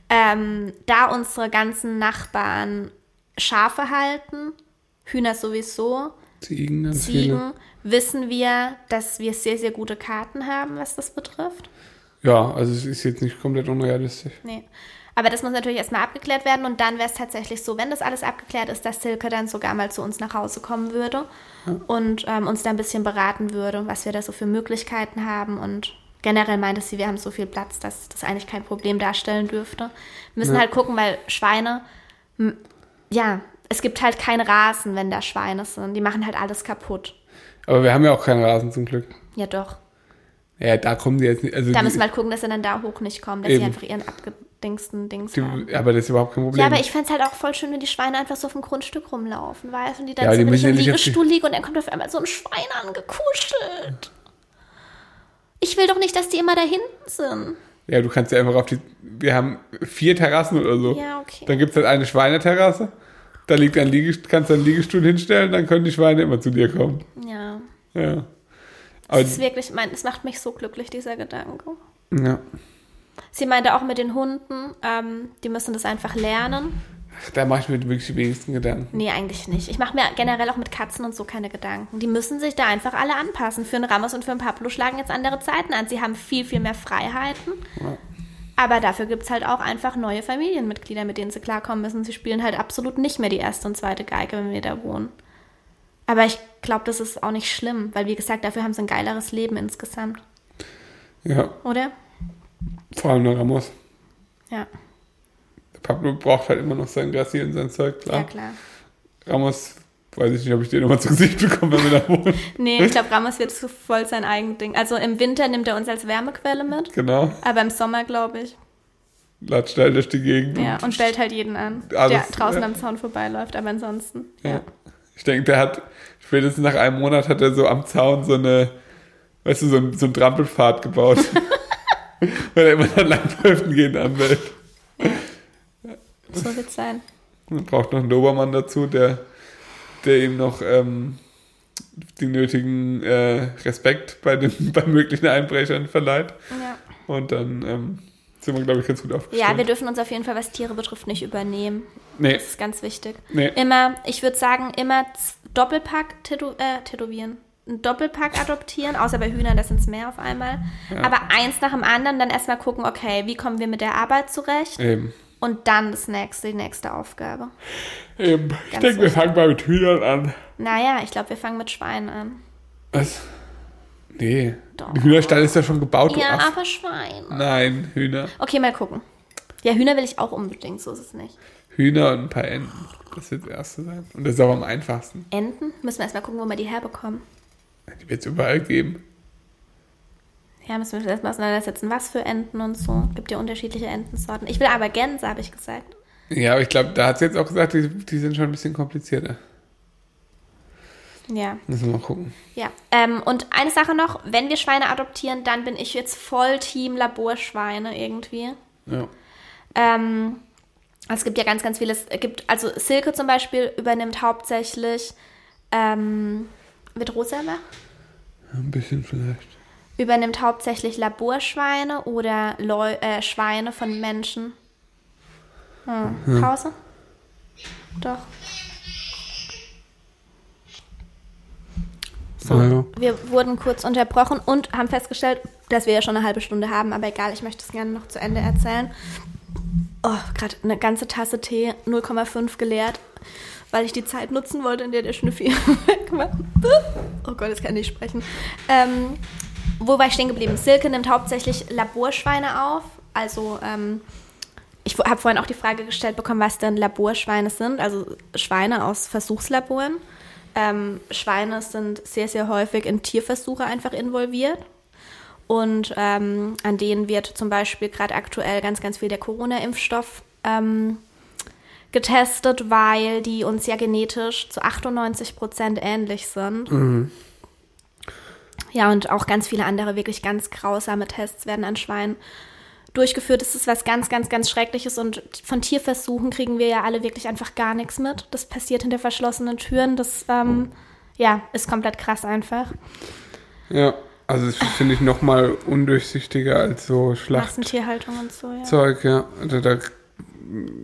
Ähm, da unsere ganzen Nachbarn Schafe halten, Hühner sowieso, Ziegen, ganz viele. Ziegen, wissen wir, dass wir sehr, sehr gute Karten haben, was das betrifft. Ja, also es ist jetzt nicht komplett unrealistisch. Nee. Aber das muss natürlich erstmal abgeklärt werden und dann wäre es tatsächlich so, wenn das alles abgeklärt ist, dass Silke dann sogar mal zu uns nach Hause kommen würde und ähm, uns da ein bisschen beraten würde, was wir da so für Möglichkeiten haben und generell meinte sie, wir haben so viel Platz, dass das eigentlich kein Problem darstellen dürfte. Wir müssen Ja. halt gucken, weil Schweine, ja, es gibt halt kein Rasen, wenn da Schweine sind. Die machen halt alles kaputt. Aber wir haben ja auch keinen Rasen zum Glück. Ja, doch. Ja, da kommen die jetzt nicht. Also Da müssen wir halt gucken, dass sie dann da hoch nicht kommen, dass Eben. sie einfach ihren abgedingsten Dings haben. die, aber das ist überhaupt kein Problem. Ja, aber ich fände es halt auch voll schön, wenn die Schweine einfach so auf dem Grundstück rumlaufen, weißt du? Und die dann Ja, so, die müssen im Liegestuhl liege und dann kommt auf einmal so ein Schwein angekuschelt. Ich will doch nicht, dass die immer da hinten sind. ja, du kannst ja einfach auf die. Wir haben vier Terrassen oder so. Ja, okay. Dann gibt es halt eine Schweineterrasse. Da liegt ein Liegest kannst du einen Liegestuhl hinstellen, dann können die Schweine immer zu dir kommen. Ja. Ja. Aber, Das ist wirklich, mein, es macht mich so glücklich, dieser Gedanke. ja. Sie meinte auch mit den Hunden, ähm, die müssen das einfach lernen. Da mache ich mir wirklich die wenigsten Gedanken. Nee, eigentlich nicht. Ich mache mir generell auch mit Katzen und so keine Gedanken. Die müssen sich da einfach alle anpassen. Für einen Ramos und für einen Pablo schlagen jetzt andere Zeiten an. Sie haben viel, viel mehr Freiheiten. Ja. Aber dafür gibt es halt auch einfach neue Familienmitglieder, mit denen sie klarkommen müssen. Sie spielen halt absolut nicht mehr die erste und zweite Geige, wenn wir da wohnen. Aber ich glaube, das ist auch nicht schlimm, weil wie gesagt, dafür haben sie ein geileres Leben insgesamt. Ja, Oder? vor allem der Ramos. Ja, Der Pablo braucht halt immer noch sein Gassi und sein Zeug, klar. ja klar. Ramos, weiß ich nicht, ob ich den nochmal zu Gesicht bekomme, wenn wir da wohnen. (laughs) Nee, ich glaube, Ramos wird zu voll sein eigen Ding. Also im Winter nimmt er uns als Wärmequelle mit, Genau. aber im Sommer, glaube ich. Latscht schnell durch die Gegend. Ja, und bellt halt jeden an, Alles, der draußen ja. am Zaun vorbeiläuft. Aber ansonsten, Ja. ja. Ich denke, der hat, spätestens nach einem Monat hat er so am Zaun so eine, weißt du, so ein, so ein Trampelpfad gebaut. (laughs) (laughs) Weil er immer dann langläuft gehen anwält. so wird's sein. Man braucht noch einen Dobermann dazu, der, der ihm noch ähm, den nötigen äh, Respekt bei den (laughs) bei möglichen Einbrechern verleiht. Ja. Und dann ähm, sind wir, glaube ich, ganz gut aufgestellt. ja, wir dürfen uns auf jeden Fall, was Tiere betrifft, nicht übernehmen. nee, Das ist ganz wichtig. nee. Immer, ich würde sagen, immer Doppelpack tätow äh, tätowieren. Ein Doppelpack adoptieren, außer bei Hühnern, das sind es mehr auf einmal. Ja. Aber eins nach dem anderen, dann erstmal gucken, okay, wie kommen wir mit der Arbeit zurecht? Eben. Und dann das nächste, die nächste Aufgabe. Eben. Ich denke, wir fangen mal mit Hühnern an. Naja, ich glaube, wir fangen mit Schweinen an. Was? Nee. Doch. Der Hühnerstall ist ja schon gebaut, Ja, aber Schweine. Nein, Hühner. Okay, mal gucken. Ja, Hühner will ich auch unbedingt, so ist es nicht. Hühner und ein paar Enten. Das wird das erste sein. Und das ist auch am einfachsten. Enten? Müssen wir erstmal gucken, wo wir die herbekommen. Die wird es überall geben. Ja, müssen wir uns erstmal auseinandersetzen, was für Enten und so. Gibt ja unterschiedliche Entensorten. Ich will aber Gänse, habe ich gesagt. Ja, aber ich glaube, da hat sie jetzt auch gesagt, die, die sind schon ein bisschen komplizierter. Ja. Müssen wir mal gucken. Ja. Ähm, und eine Sache noch, wenn wir Schweine adoptieren, dann bin ich jetzt voll Team Laborschweine irgendwie. Ja. Ähm, es gibt ja ganz, ganz vieles. Es gibt, also Silke zum Beispiel übernimmt hauptsächlich, ähm, wird rosa ja, Ein bisschen vielleicht. Übernimmt hauptsächlich Laborschweine oder Leu äh, Schweine von Menschen. Hm. Pause? Doch. So, ja. wir wurden kurz unterbrochen und haben festgestellt, dass wir ja schon eine halbe Stunde haben, aber egal, ich möchte es gerne noch zu Ende erzählen. Oh, gerade eine ganze Tasse Tee, 0,5 geleert, weil ich die Zeit nutzen wollte, in der der Schnüffi (laughs) weg war. Oh Gott, jetzt kann ich nicht sprechen. Ähm, wo war ich stehen geblieben? Silke nimmt hauptsächlich Laborschweine auf, also ähm, ich habe vorhin auch die Frage gestellt bekommen, was denn Laborschweine sind, also Schweine aus Versuchslaboren. Ähm, Schweine sind sehr, sehr häufig in Tierversuche einfach involviert. Und ähm, an denen wird zum Beispiel gerade aktuell ganz, ganz viel der Corona-Impfstoff ähm, getestet, weil die uns ja genetisch zu 98 Prozent ähnlich sind. Mhm. Ja, und auch ganz viele andere wirklich ganz grausame Tests werden an Schweinen durchgeführt. Das ist was ganz, ganz, ganz Schreckliches und von Tierversuchen kriegen wir ja alle wirklich einfach gar nichts mit. Das passiert hinter verschlossenen Türen. Das, ähm, ja, ist komplett krass einfach. Ja, also das finde ich noch mal undurchsichtiger als so Schlacht. Massentierhaltung und so, ja. Zeug, ja. Also da,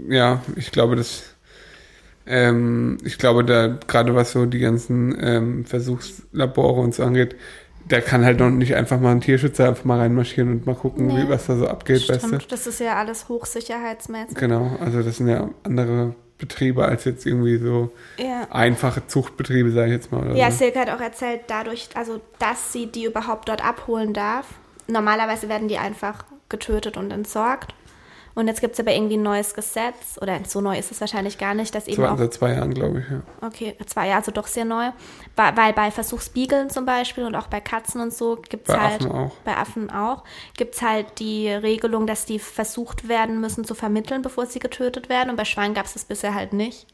ja, ich glaube, das ähm, ich glaube, da gerade was so die ganzen ähm, Versuchslabore und so angeht, da kann halt noch nicht einfach mal ein Tierschützer einfach mal reinmarschieren und mal gucken, nee. wie, was da so abgeht, Stimmt, weißt du? Das ist ja alles hochsicherheitsmäßig. Genau, also das sind ja andere Betriebe als jetzt irgendwie so ja. einfache Zuchtbetriebe, sage ich jetzt mal. ja, so. Silke hat auch erzählt, dadurch, also dass sie die überhaupt dort abholen darf. Normalerweise werden die einfach getötet und entsorgt. Und jetzt gibt es aber irgendwie ein neues Gesetz, oder so neu ist es wahrscheinlich gar nicht, dass eben zwei, auch... Seit zwei Jahren, glaube ich, ja. Okay, zwei Jahre, also doch sehr neu. Weil bei Versuchsbiegeln zum Beispiel und auch bei Katzen und so gibt es halt... Affen auch. Bei Affen auch. Gibt es halt die Regelung, dass die versucht werden müssen zu vermitteln, bevor sie getötet werden. Und bei Schweinen gab es das bisher halt nicht.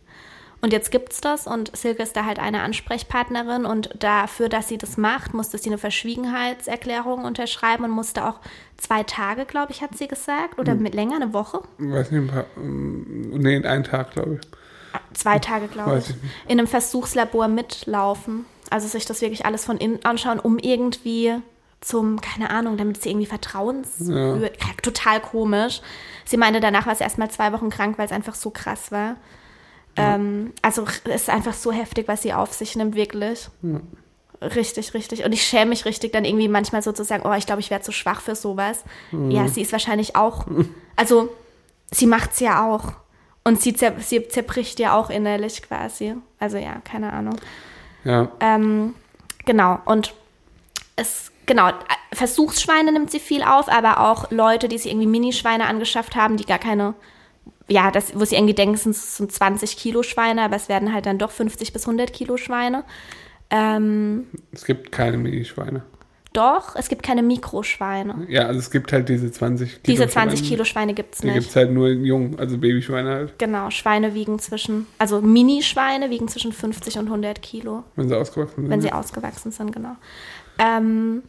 Und jetzt gibt's das und Silke ist da halt eine Ansprechpartnerin und dafür, dass sie das macht, musste sie eine Verschwiegenheitserklärung unterschreiben und musste auch zwei Tage, glaube ich, hat sie gesagt, oder hm. mit länger, eine Woche? Weiß nicht, ein paar, ähm, nee, einen Tag, glaube ich. Zwei Tage, glaube ich. ich in einem Versuchslabor mitlaufen. Also sich das wirklich alles von innen anschauen, um irgendwie zum, keine Ahnung, damit sie irgendwie Vertrauens... Ja. Total komisch. Sie meinte, danach war sie erst mal zwei Wochen krank, weil es einfach so krass war. Ähm, also es ist einfach so heftig, was sie auf sich nimmt, wirklich. Ja. Richtig, richtig. Und ich schäme mich richtig, dann irgendwie manchmal so zu sagen, oh, ich glaube, ich werde zu schwach für sowas. Mhm. Ja, sie ist wahrscheinlich auch, also sie macht es ja auch. Und sie, zer sie zerbricht ja auch innerlich quasi. Also ja, keine Ahnung. Ja. Ähm, genau. Und es, genau, Versuchsschweine nimmt sie viel auf, aber auch Leute, die sich irgendwie Minischweine angeschafft haben, die gar keine ja, das, wo sie irgendwie denken, es sind 20 Kilo Schweine, aber es werden halt dann doch 50 bis 100 Kilo Schweine. Ähm, es gibt keine Minischweine. Doch, es gibt keine Mikroschweine. Ja, also es gibt halt diese 20 Kilo Diese 20 Schweine. Kilo Schweine gibt es nicht. Die gibt es halt nur in jung, also Babyschweine halt. Genau, Schweine wiegen zwischen, also Minischweine wiegen zwischen 50 und 100 Kilo. Wenn sie ausgewachsen sind. Wenn sie ausgewachsen sind, genau. Ähm,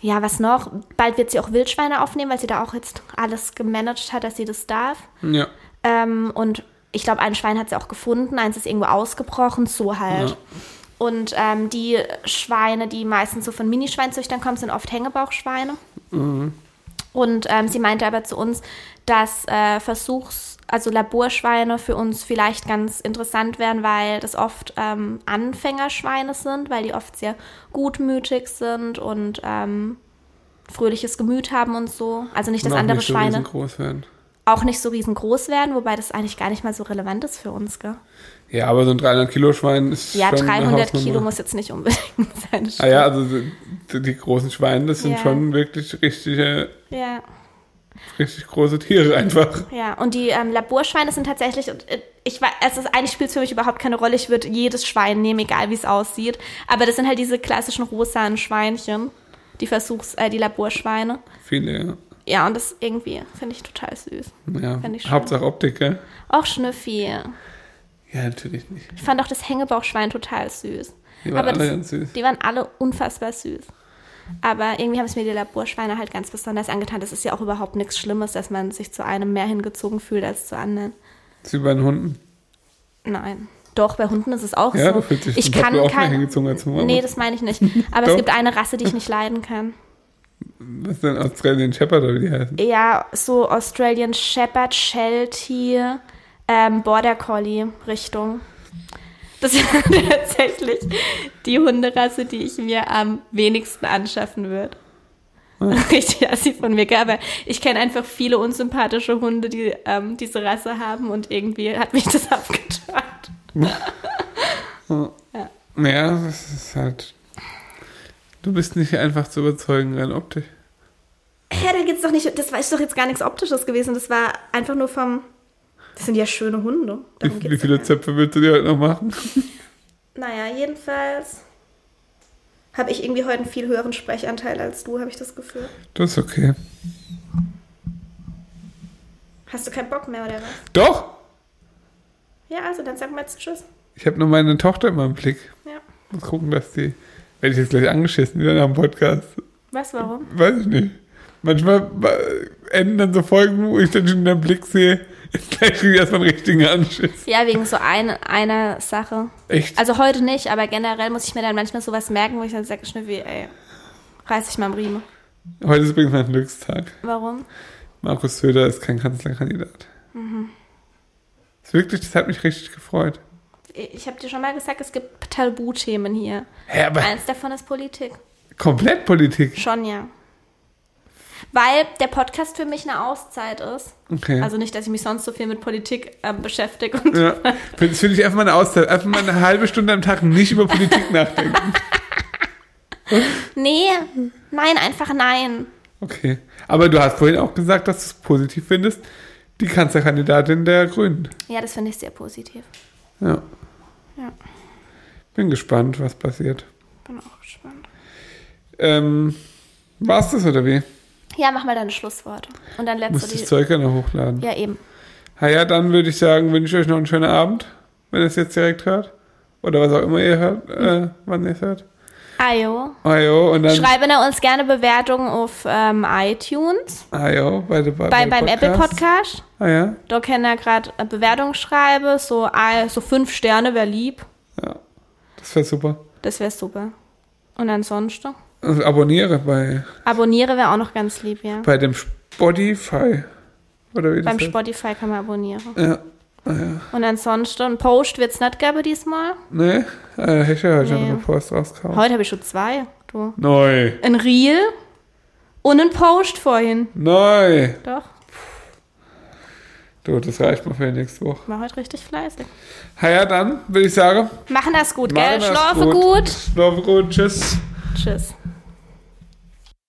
ja, was noch? Bald wird sie auch Wildschweine aufnehmen, weil sie da auch jetzt alles gemanagt hat, dass sie das darf. Ja. Ähm, und ich glaube, ein Schwein hat sie auch gefunden, eins ist irgendwo ausgebrochen, so halt. Ja. Und ähm, die Schweine, die meistens so von Minischweinzüchtern kommen, sind oft Hängebauchschweine. Mhm. Und ähm, sie meinte aber zu uns, dass äh, Versuchs-, also Laborschweine für uns vielleicht ganz interessant wären, weil das oft ähm, Anfängerschweine sind, weil die oft sehr gutmütig sind und ähm, fröhliches Gemüt haben und so. Also nicht, dass andere nicht so Schweine auch nicht so riesengroß werden, wobei das eigentlich gar nicht mal so relevant ist für uns, gell? Ja, aber so ein 300 Kilo Schwein ist Ja, 300 Kilo muss jetzt nicht unbedingt (laughs) sein. Ah ja, also die, die großen Schweine, das sind ja. schon wirklich richtige ja. Richtig große Tiere einfach. Ja, und die ähm, Laborschweine sind tatsächlich, äh, ich weiß, also eigentlich spielt es für mich überhaupt keine Rolle. Ich würde jedes Schwein nehmen, egal wie es aussieht. Aber das sind halt diese klassischen rosanen Schweinchen, die Versuchs-, äh, die Laborschweine. Viele, ja. Ja, und das irgendwie finde ich total süß. Ja, Hauptsache Optik, gell? Auch Schnüffi. Ja, natürlich nicht. Ich fand auch das Hängebauchschwein total süß. Die waren Aber alle das, ganz süß. Die waren alle unfassbar süß. Aber irgendwie haben es mir die Laborschweine halt ganz besonders angetan. Das ist ja auch überhaupt nichts Schlimmes, dass man sich zu einem mehr hingezogen fühlt als zu anderen. Ist wie bei den Hunden. Nein. Doch, bei Hunden ist es auch Ja, so. du fühlst dich ich kann auch mehr kein, hingezogen als zum Nee, das meine ich nicht. Aber es gibt eine Rasse, die ich nicht leiden kann. Was ist denn Australian Shepherd oder wie die heißen? Ja, so Australian Shepherd, Sheltie, ähm, Border Collie Richtung. Das (laughs) ist tatsächlich die Hunderasse, die ich mir am wenigsten anschaffen würde. (laughs) Richtig assi von mir, aber ich kenne einfach viele unsympathische Hunde, die ähm, diese Rasse haben und irgendwie hat mich das (laughs) abgeturnt. Ja, das ist halt. Du bist nicht einfach zu überzeugen rein optisch. Ja, da geht's doch nicht, das war ist doch jetzt gar nichts Optisches gewesen, das war einfach nur vom, das sind ja schöne Hunde. Darum Wie, wie viele gar Zöpfe willst du dir heute noch machen? (laughs) Naja, jedenfalls habe ich irgendwie heute einen viel höheren Sprechanteil als du, habe ich das Gefühl. Das ist okay. Hast du keinen Bock mehr oder was? Doch! Ja, also dann sag mal jetzt Tschüss. Ich habe nur meine Tochter immer im Blick. Ja. Muss gucken, dass die. Werde ich jetzt gleich angeschissen wieder nach dem Podcast. Was, warum? Weiß ich nicht. Manchmal äh, enden dann so Folgen, wo ich dann schon den Blick sehe. (laughs) Gleich kriege ich erstmal einen richtigen Anschiss. Ja, wegen so ein, einer Sache. Echt? Also heute nicht, aber generell muss ich mir dann manchmal sowas merken, wo ich dann sage, Schnüffi, ey, reiß ich mal am Riemen. Heute ist übrigens mein Glückstag. Warum? Markus Söder ist kein Kanzlerkandidat. Mhm. Das ist wirklich, das hat mich richtig gefreut. Ich habe dir schon mal gesagt, es gibt Tabuthemen hier. Hä, aber Eins davon ist Politik. komplett Politik. Schon, ja. Weil der Podcast für mich eine Auszeit ist. Okay. Also nicht, dass ich mich sonst so viel mit Politik ähm, beschäftige. Und ja. (laughs) Das finde ich einfach mal eine Auszeit. Einfach mal eine halbe Stunde am Tag nicht über Politik nachdenken. Nee, nein, einfach nein. Okay. Aber du hast vorhin auch gesagt, dass du es positiv findest. Die Kanzlerkandidatin der Grünen. Ja, das finde ich sehr positiv. Ja. Ja. Bin gespannt, was passiert. Bin auch gespannt. Ähm, war's das oder wie? Ja, mach mal deine Schlussworte. Und dann letzte das die. Zeug ja noch hochladen. Ja, eben. Na ja, dann würde ich sagen, wünsche ich euch noch einen schönen Abend, wenn ihr es jetzt direkt hört. Oder was auch immer ihr hört, äh, wann ihr es hört. Ajo. Ajo, und dann. Schreiben uns gerne Bewertungen auf ähm, iTunes, Ajo, bei, bei, bei, beim Apple Podcast. Ah ja, Da kann er gerade Bewertungen schreiben, so, äh, so fünf Sterne wäre lieb. ja. Das wäre super. Das wäre super. Und ansonsten? Also abonniere bei, Abonniere wäre auch noch ganz lieb, ja. bei dem Spotify. Oder wie das Beim heißt. Spotify kann man abonnieren. Ja. Ah, ja. Und ansonsten, Post wird es nicht geben diesmal. Ne? Äh, hätte ich ja heute Nee. noch einen Post rausgehauen. Heute habe ich schon zwei. Du. Neu. Ein Reel und ein Post vorhin. Neu. Doch, Du, das reicht mal für die nächste Woche. war heute richtig fleißig. Ha ja, dann würde ich sagen. Machen das gut, machen gell? Schlafe gut. Schlafe gut. Tschüss. Tschüss.